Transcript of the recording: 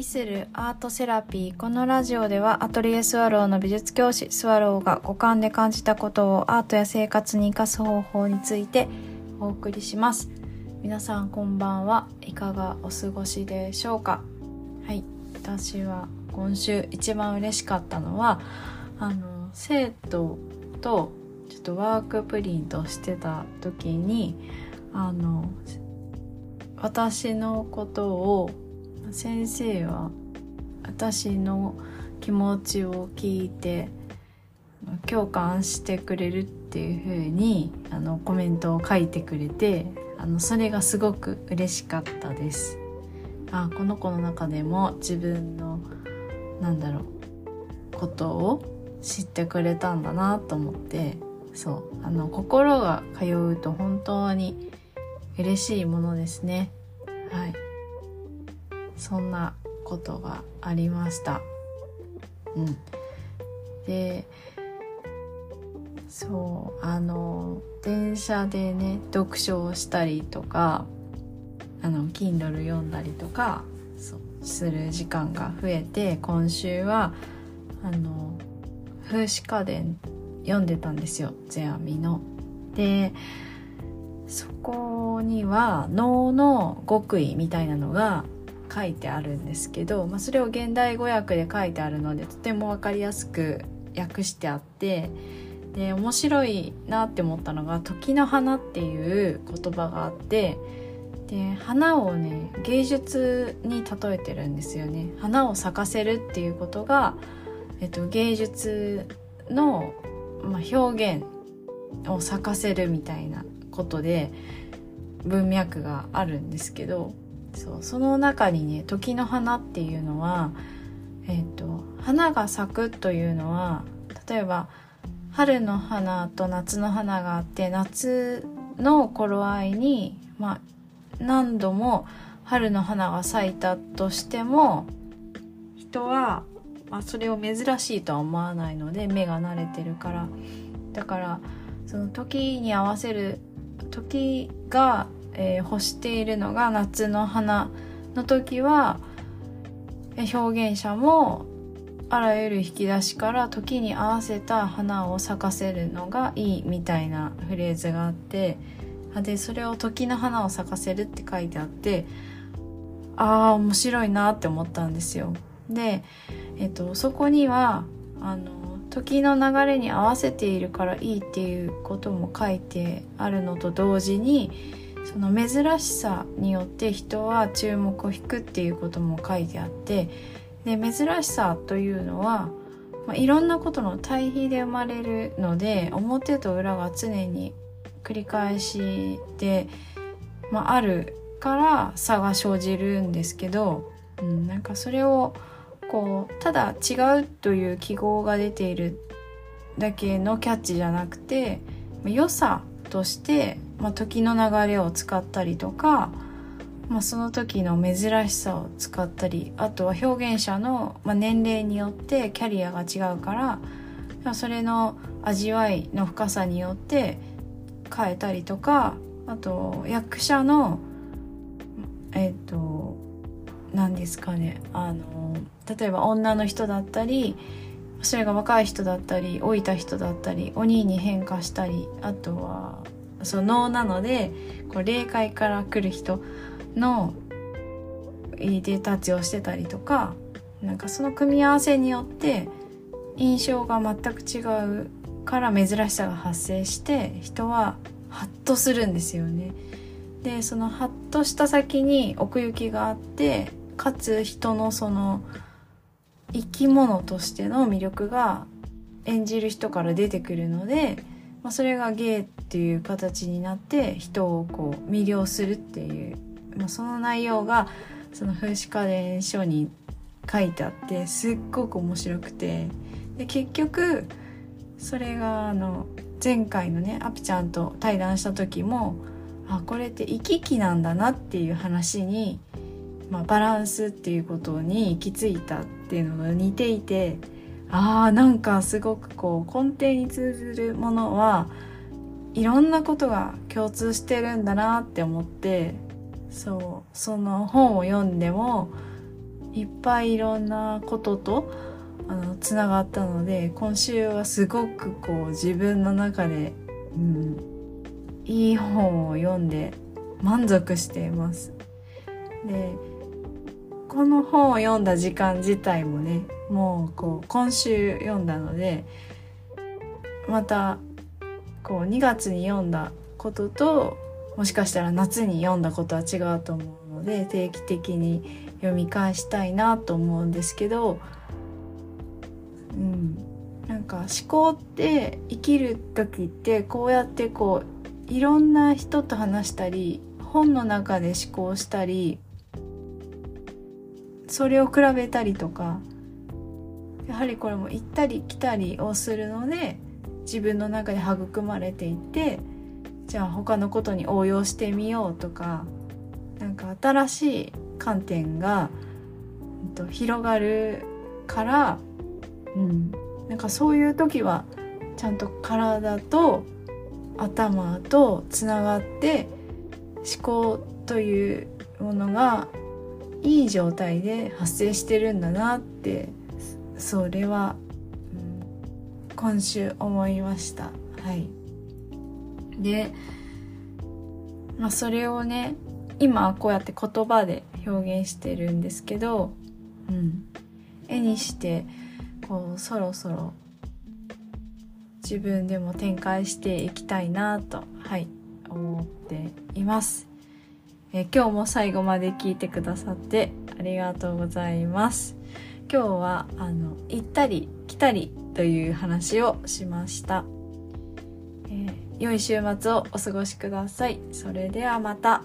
旅するアートセラピーこのラジオではアトリエスワローの美術教師スワローが五感で感じたことをアートや生活に生かす方法についてお送りします。皆さんこんばんは。いかがお過ごしでしょうか？はい。私は今週一番嬉しかったのはあの生徒とちょっとワークプリントしてた時にあの私のことを先生は私の気持ちを聞いて共感してくれるっていう風にあにコメントを書いてくれてあのそれがすごく嬉しかったです。あこの子の中でも自分のなんだろうことを知ってくれたんだなと思ってそうあの心が通うと本当に嬉しいものですね。はい。そんなことがありましたうんでそうあの電車でね読書をしたりとかあの Kindle 読んだりとかする時間が増えて今週はあの風刺家電読んでたんですよゼアミの。でそこには脳の極意みたいなのが書いてあるんですけど、まあ、それを現代語訳で書いてあるのでとても分かりやすく訳してあってで面白いなって思ったのが「時の花」っていう言葉があってで花をね芸術に例えてるんですよね。花を咲かせるっていうことが、えっと、芸術の、まあ、表現を咲かせるみたいなことで文脈があるんですけどそうその中にね時の花っていうのは、えーと、花が咲くというのは例えば春の花と夏の花があって夏の頃合いに、まあ、何度も春の花が咲いたとしても人は、まあ、それを珍しいとは思わないので目が慣れてるから。だからその時に合わせる時が、えー、欲しているのが夏の花の時は表現者もあらゆる引き出しから時に合わせた花を咲かせるのがいいみたいなフレーズがあってでそれを「時の花を咲かせる」って書いてあってああ面白いなって思ったんですよ。で、えっと、そこにはあの時の流れに合わせているからいいっていうことも書いてあるのと同時にその珍しさによって人は注目を引くっていうことも書いてあってで珍しさというのは、まあ、いろんなことの対比で生まれるので表と裏が常に繰り返しで、まあ、あるから差が生じるんですけど、うん、なんかそれをこうただ違うという記号が出ているだけのキャッチじゃなくて良さとして、まあ、時の流れを使ったりとか、まあ、その時の珍しさを使ったりあとは表現者の、まあ、年齢によってキャリアが違うからそれの味わいの深さによって変えたりとかあと役者のえっ、と何ですかねあの例えば女の人だったりそれが若い人だったり老いた人だったり鬼に変化したりあとはその能なのでこう霊界から来る人のいでたちをしてたりとかなんかその組み合わせによって印象が全く違うから珍しさが発生して人はハッとするんですよね。でそのハッとした先に奥行きがあってかつ人のその生き物としての魅力が演じる人から出てくるので、まあ、それが芸っていう形になって人をこう魅了するっていう、まあ、その内容がその風刺家電書に書いてあってすっごく面白くてで結局それがあの前回のねアピちゃんと対談した時もあこれって行き来なんだなっていう話にまあ、バランスっていうことに行き着いたってていうのが似ていてあーなんかすごくこう根底に通ずるものはいろんなことが共通してるんだなって思ってそうその本を読んでもいっぱいいろんなこととあのつながったので今週はすごくこう自分の中で、うん、いい本を読んで満足しています。でこの本を読んだ時間自体もねもうこう今週読んだのでまたこう2月に読んだことともしかしたら夏に読んだことは違うと思うので定期的に読み返したいなと思うんですけど、うん、なんか思考って生きる時ってこうやってこういろんな人と話したり本の中で思考したりそれを比べたりとかやはりこれも行ったり来たりをするので自分の中で育まれていてじゃあ他のことに応用してみようとかなんか新しい観点が、えっと、広がるから、うん、なんかそういう時はちゃんと体と頭とつながって思考というものがいい状態で発生してるんだなってそれは、うん、今週思いました。はい、で、まあ、それをね今こうやって言葉で表現してるんですけど、うん、絵にしてこうそろそろ自分でも展開していきたいなとはい思っています。え今日も最後まで聞いてくださってありがとうございます。今日はあの行ったり来たりという話をしました。えー、良い週末をお過ごしください。それではまた。